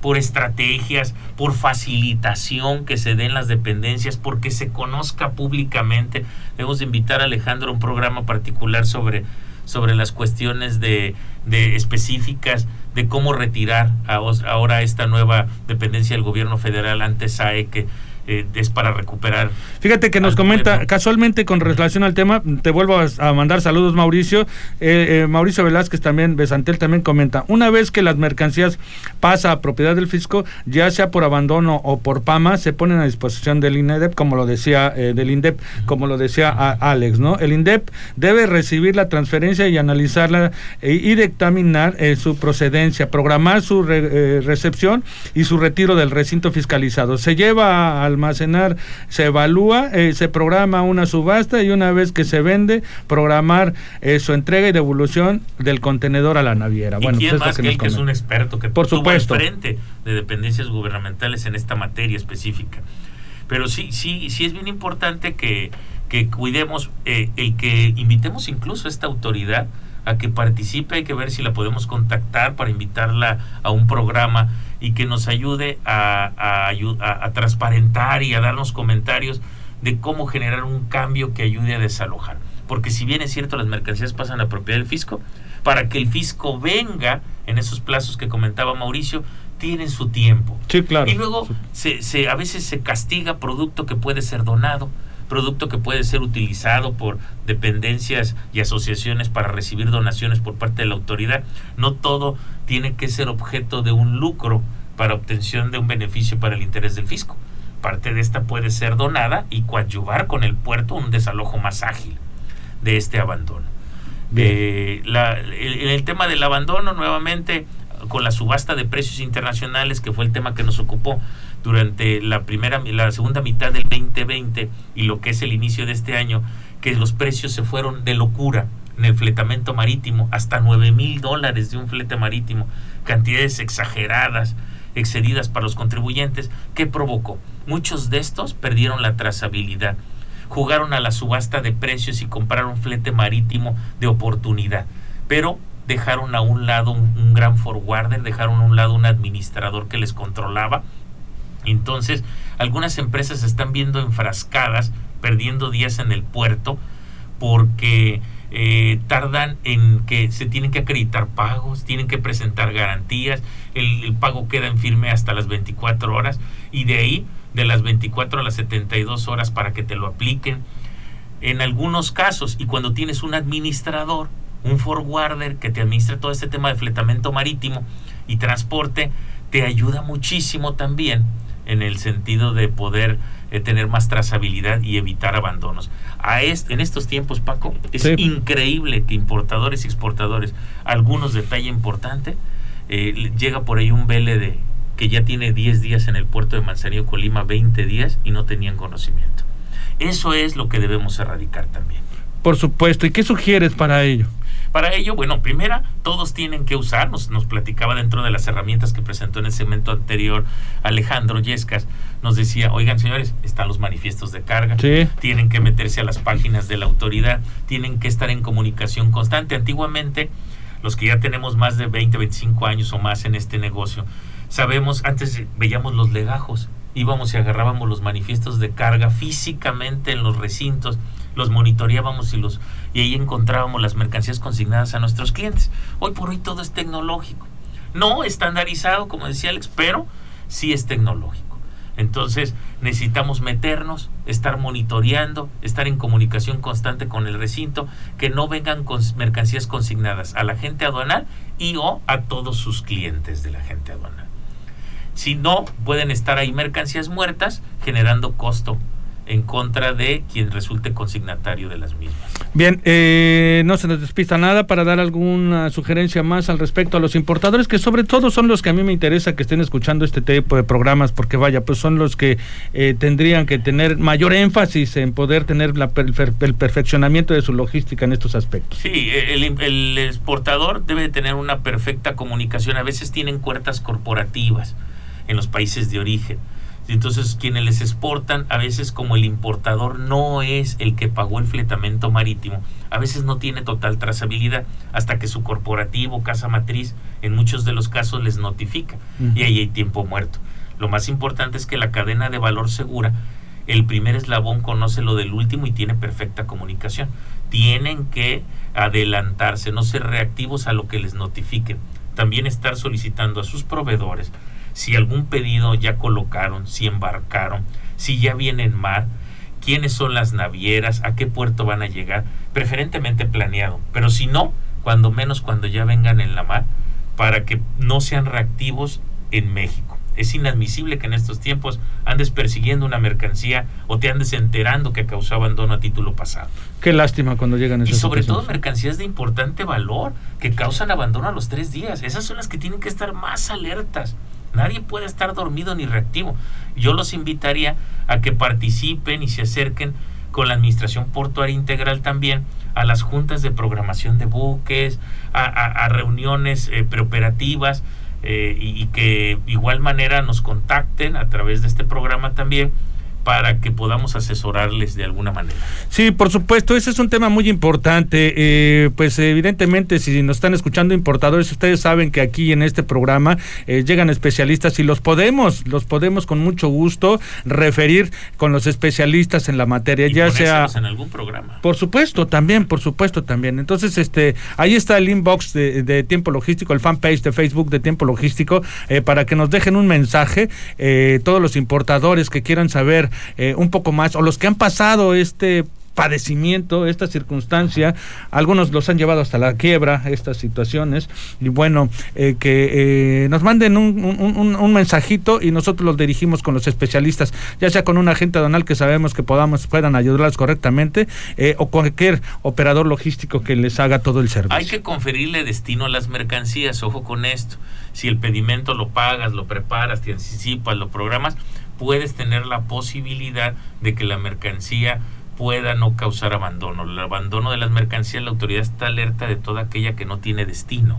por estrategias, por facilitación que se den las dependencias, porque se conozca públicamente. Debemos de invitar a Alejandro a un programa particular sobre, sobre las cuestiones de, de específicas de cómo retirar ahora esta nueva dependencia del gobierno federal ante SAE que eh, es para recuperar. Fíjate que nos comenta, casualmente con relación al tema, te vuelvo a, mandar saludos Mauricio, eh, eh, Mauricio Velázquez también, Besantel también comenta, una vez que las mercancías pasa a propiedad del fisco, ya sea por abandono o por PAMA, se ponen a disposición del INEDEP, como lo decía, del INDEP, como lo decía Alex, ¿no? El INDEP debe recibir la transferencia y analizarla y dictaminar su procedencia, programar su recepción y su retiro del recinto fiscalizado. Se lleva al almacenar, se evalúa, eh, se programa una subasta y una vez que se vende, programar eh, su entrega y devolución del contenedor a la naviera. ¿Y bueno, quién pues más que, él, que es un experto que por supuesto frente de dependencias gubernamentales en esta materia específica. Pero sí, sí, sí es bien importante que, que cuidemos eh, el que invitemos incluso a esta autoridad a que participe, hay que ver si la podemos contactar para invitarla a un programa y que nos ayude a, a, a, transparentar y a darnos comentarios de cómo generar un cambio que ayude a desalojar. Porque si bien es cierto las mercancías pasan a propiedad del fisco, para que el fisco venga en esos plazos que comentaba Mauricio, tienen su tiempo. Sí, claro. Y luego se, se, a veces se castiga producto que puede ser donado, producto que puede ser utilizado por dependencias y asociaciones para recibir donaciones por parte de la autoridad. No todo tiene que ser objeto de un lucro para obtención de un beneficio para el interés del fisco. Parte de esta puede ser donada y coadyuvar con el puerto un desalojo más ágil de este abandono. Eh, la, el, el tema del abandono, nuevamente, con la subasta de precios internacionales, que fue el tema que nos ocupó durante la primera, la segunda mitad del 2020 y lo que es el inicio de este año, que los precios se fueron de locura en el fletamento marítimo, hasta 9 mil dólares de un flete marítimo, cantidades exageradas, excedidas para los contribuyentes, ¿qué provocó? Muchos de estos perdieron la trazabilidad, jugaron a la subasta de precios y compraron flete marítimo de oportunidad, pero dejaron a un lado un, un gran forwarder, dejaron a un lado un administrador que les controlaba. Entonces, algunas empresas están viendo enfrascadas, perdiendo días en el puerto, porque eh, tardan en que se tienen que acreditar pagos, tienen que presentar garantías, el, el, pago queda en firme hasta las 24 horas y de ahí, de las 24 a las 72 horas para que te lo apliquen. En algunos casos, y cuando tienes un administrador, un forwarder que te administra todo este tema de fletamento marítimo y transporte, te ayuda muchísimo también en el sentido de poder eh, tener más trazabilidad y evitar abandonos. A este, en estos tiempos, Paco, es sí. increíble que importadores y exportadores, algunos detalle importante, eh, llega por ahí un BLD que ya tiene 10 días en el puerto de Manzanillo, Colima, 20 días y no tenían conocimiento. Eso es lo que debemos erradicar también. Por supuesto. ¿Y qué sugieres para ello? Para ello, bueno, primera, todos tienen que usar, nos, nos, platicaba dentro de las herramientas que presentó en el segmento anterior Alejandro Yescas, nos decía, oigan señores, están los manifiestos de carga, sí. tienen que meterse a las páginas de la autoridad, tienen que estar en comunicación constante. Antiguamente, los que ya tenemos más de 20, 25 años o más en este negocio, sabemos, antes veíamos los legajos, íbamos y agarrábamos los manifiestos de carga físicamente en los recintos, los monitoreábamos y los y ahí encontrábamos las mercancías consignadas a nuestros clientes. Hoy por hoy todo es tecnológico. No estandarizado, como decía Alex, pero sí es tecnológico. Entonces necesitamos meternos, estar monitoreando, estar en comunicación constante con el recinto, que no vengan mercancías consignadas a la gente aduanal y o a todos sus clientes de la gente aduanal. Si no, pueden estar ahí mercancías muertas generando costo en contra de quien resulte consignatario de las mismas. Bien, eh, no se nos despista nada para dar alguna sugerencia más al respecto a los importadores, que sobre todo son los que a mí me interesa que estén escuchando este tipo de programas, porque vaya, pues son los que eh, tendrían que tener mayor énfasis en poder tener la, el, el, perfeccionamiento de su logística en estos aspectos. Sí, el, el exportador debe tener una perfecta comunicación, a veces tienen cuertas corporativas en los países de origen entonces, quienes les exportan, a veces como el importador no es el que pagó el fletamento marítimo, a veces no tiene total trazabilidad hasta que su corporativo, casa matriz, en muchos de los casos les notifica uh -huh. y ahí hay tiempo muerto. Lo más importante es que la cadena de valor segura, el primer eslabón conoce lo del último y tiene perfecta comunicación. Tienen que adelantarse, no ser reactivos a lo que les notifiquen. También estar solicitando a sus proveedores si algún pedido ya colocaron, si embarcaron, si ya viene en mar, quiénes son las navieras, a qué puerto van a llegar, preferentemente planeado, pero si no, cuando menos cuando ya vengan en la mar, para que no sean reactivos en México. Es inadmisible que en estos tiempos andes persiguiendo una mercancía o te andes enterando que causó abandono a título pasado. Qué lástima cuando llegan esas Y sobre todo mercancías de importante valor que causan abandono a los tres días. Esas son las que tienen que estar más alertas. Nadie puede estar dormido ni reactivo. Yo los invitaría a que participen y se acerquen con la Administración Portuaria Integral también a las juntas de programación de buques, a, reuniones eh, preoperativas eh, y, y, que igual manera nos contacten a través de este programa también para que podamos asesorarles de alguna manera. Sí, por supuesto, ese es un tema muy importante. Eh, pues evidentemente, si nos están escuchando importadores, ustedes saben que aquí en este programa eh, llegan especialistas y los podemos, los podemos con mucho gusto referir con los especialistas en la materia, ya sea en algún programa. Por supuesto, también, por supuesto, también. Entonces, este, ahí está el inbox de, Tiempo Logístico, el fanpage de Facebook de Tiempo Logístico, eh, para que nos dejen un mensaje, todos los importadores que quieran saber eh, un poco más, o los que han pasado este padecimiento, esta circunstancia, algunos los han llevado hasta la quiebra, estas situaciones, y bueno, eh, que eh, nos manden un, un, mensajito y nosotros los dirigimos con los especialistas, ya sea con un agente aduanal que sabemos que podamos, puedan ayudarlos correctamente, o cualquier operador logístico que les haga todo el servicio. Hay que conferirle destino a las mercancías, ojo con esto, si el pedimento lo pagas, lo preparas, te anticipas, lo programas, puedes tener la posibilidad de que la mercancía pueda no causar abandono. El abandono de las mercancías, la autoridad está alerta de toda aquella que no tiene destino.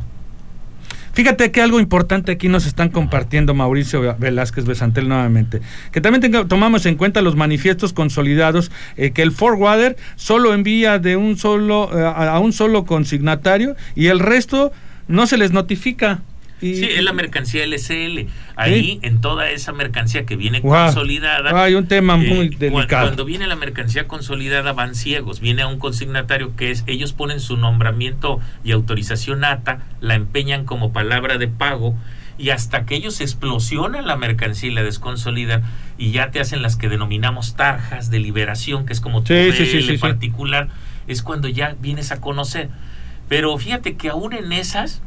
Fíjate que algo importante aquí nos están compartiendo Mauricio Velázquez Besantel nuevamente, que también tomamos en cuenta los manifiestos consolidados, eh, que el forwarder solo envía de un solo eh, a un solo consignatario y el resto no se les notifica sí, es la mercancía LCL. Ahí, en toda esa mercancía que viene consolidada. Hay un tema muy eh, delicado. Cuando viene la mercancía consolidada, van ciegos. Viene a un consignatario que es, ellos ponen su nombramiento y autorización ATA, la empeñan como palabra de pago y hasta que ellos explosionan la mercancía y la desconsolidan y ya te hacen las que denominamos tarjas de liberación, que es como tu sí, particular, es cuando ya vienes a conocer. Pero fíjate que aún en esas,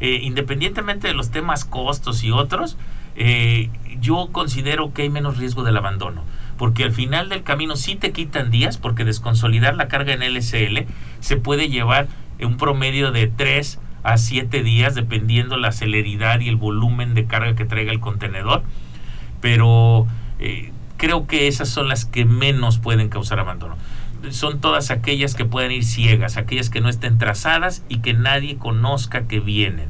eh, independientemente de los temas costos y otros, eh, yo considero que hay menos riesgo del abandono. Porque al final del camino sí te quitan días, porque desconsolidar la carga en LSL se puede llevar en un promedio de 3 a 7 días, dependiendo la celeridad y el volumen de carga que traiga el contenedor. Pero eh, creo que esas son las que menos pueden causar abandono son todas aquellas que pueden ir ciegas, aquellas que no estén trazadas y que nadie conozca que vienen.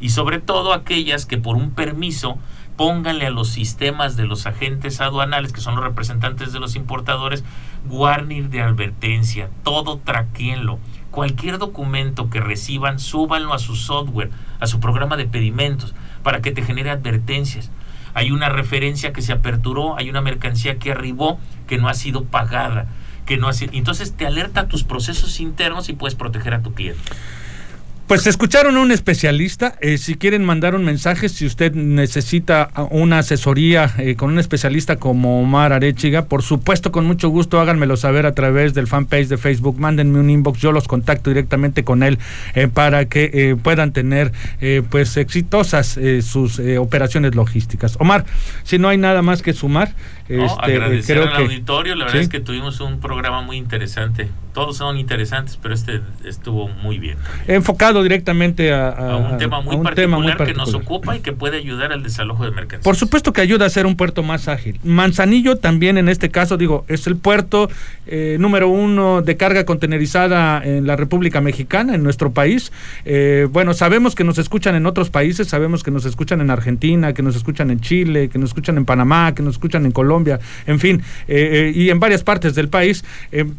Y sobre todo aquellas que por un permiso pónganle a los sistemas de los agentes aduanales, que son los representantes de los importadores, warning de advertencia, todo traquenlo. Cualquier documento que reciban, súbanlo a su software, a su programa de pedimentos, para que te genere advertencias. Hay una referencia que se aperturó, hay una mercancía que arribó que no ha sido pagada que no hace. Entonces te alerta tus procesos internos y puedes proteger a tu cliente. Pues escucharon a un especialista. Eh, si quieren mandar un mensaje, si usted necesita una asesoría eh, con un especialista como Omar Arechiga, por supuesto, con mucho gusto, háganmelo saber a través del fanpage de Facebook. Mándenme un inbox, yo los contacto directamente con él eh, para que puedan tener pues exitosas sus operaciones logísticas. Omar, si no hay nada más que sumar, este, agradecer al auditorio, la verdad es que tuvimos un programa muy interesante. Todos son interesantes, pero este estuvo muy bien. Enfocado directamente a, un, tema muy, particular que nos ocupa y que puede ayudar al desalojo de mercancías. Por supuesto que ayuda a ser un puerto más ágil. Manzanillo también en este caso, digo, es el puerto eh, número uno de carga contenerizada en la República Mexicana, en nuestro país. Eh, bueno, sabemos que nos escuchan en otros países, sabemos que nos escuchan en Argentina, que nos escuchan en Chile, que nos escuchan en Panamá, que nos escuchan en Colombia en fin, eh, y en varias partes del país,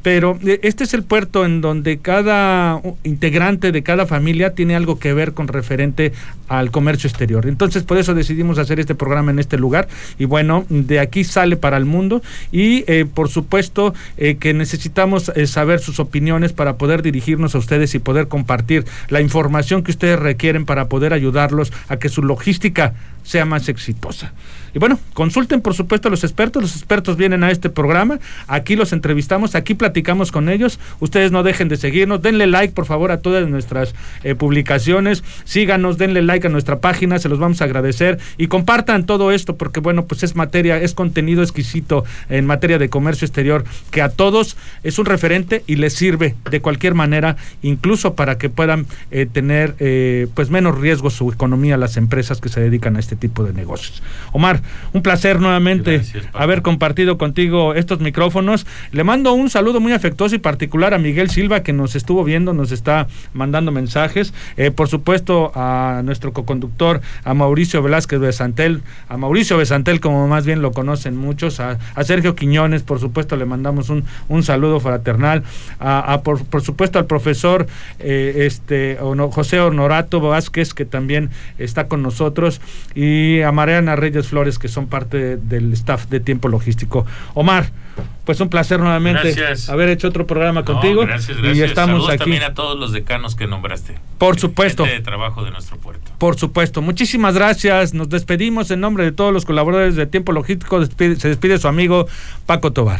pero este es el puerto en donde cada integrante de cada familia tiene algo que ver con referente al comercio exterior. Entonces, por eso decidimos hacer este programa en este lugar y bueno, de aquí sale para el mundo y por supuesto que necesitamos saber sus opiniones para poder dirigirnos a ustedes y poder compartir la información que ustedes requieren para poder ayudarlos a que su logística sea más exitosa. Y bueno, consulten por supuesto a los expertos, los expertos vienen a este programa, aquí los entrevistamos, aquí platicamos con ellos, ustedes no dejen de seguirnos, denle like por favor a todas nuestras eh, publicaciones, síganos, denle like a nuestra página, se los vamos a agradecer. Y compartan todo esto porque bueno, pues es materia, es contenido exquisito en materia de comercio exterior que a todos es un referente y les sirve de cualquier manera, incluso para que puedan eh, tener eh, pues menos riesgo su economía las empresas que se dedican a este tipo de negocios. Omar, un placer nuevamente haber compartido contigo estos micrófonos. Le mando un saludo muy afectuoso y particular a Miguel Silva que nos estuvo viendo, nos está mandando mensajes. Eh, por supuesto a nuestro coconductor, a Mauricio Velázquez Besantel, a Mauricio Besantel como más bien lo conocen muchos, a, Sergio Quiñones, por supuesto le mandamos un, un saludo fraternal, a, por, por, supuesto al profesor eh, este, José Honorato Vázquez que también está con nosotros y a Mariana Reyes Flores que son parte del staff de tiempo logístico. Omar, pues un placer nuevamente haber hecho otro programa contigo. Gracias, gracias. Y estamos aquí. también a todos los decanos que nombraste. Por supuesto. de trabajo de nuestro puerto. Por supuesto. Muchísimas gracias. Nos despedimos en nombre de todos los colaboradores de Tiempo Logístico. se despide su amigo Paco Tobar.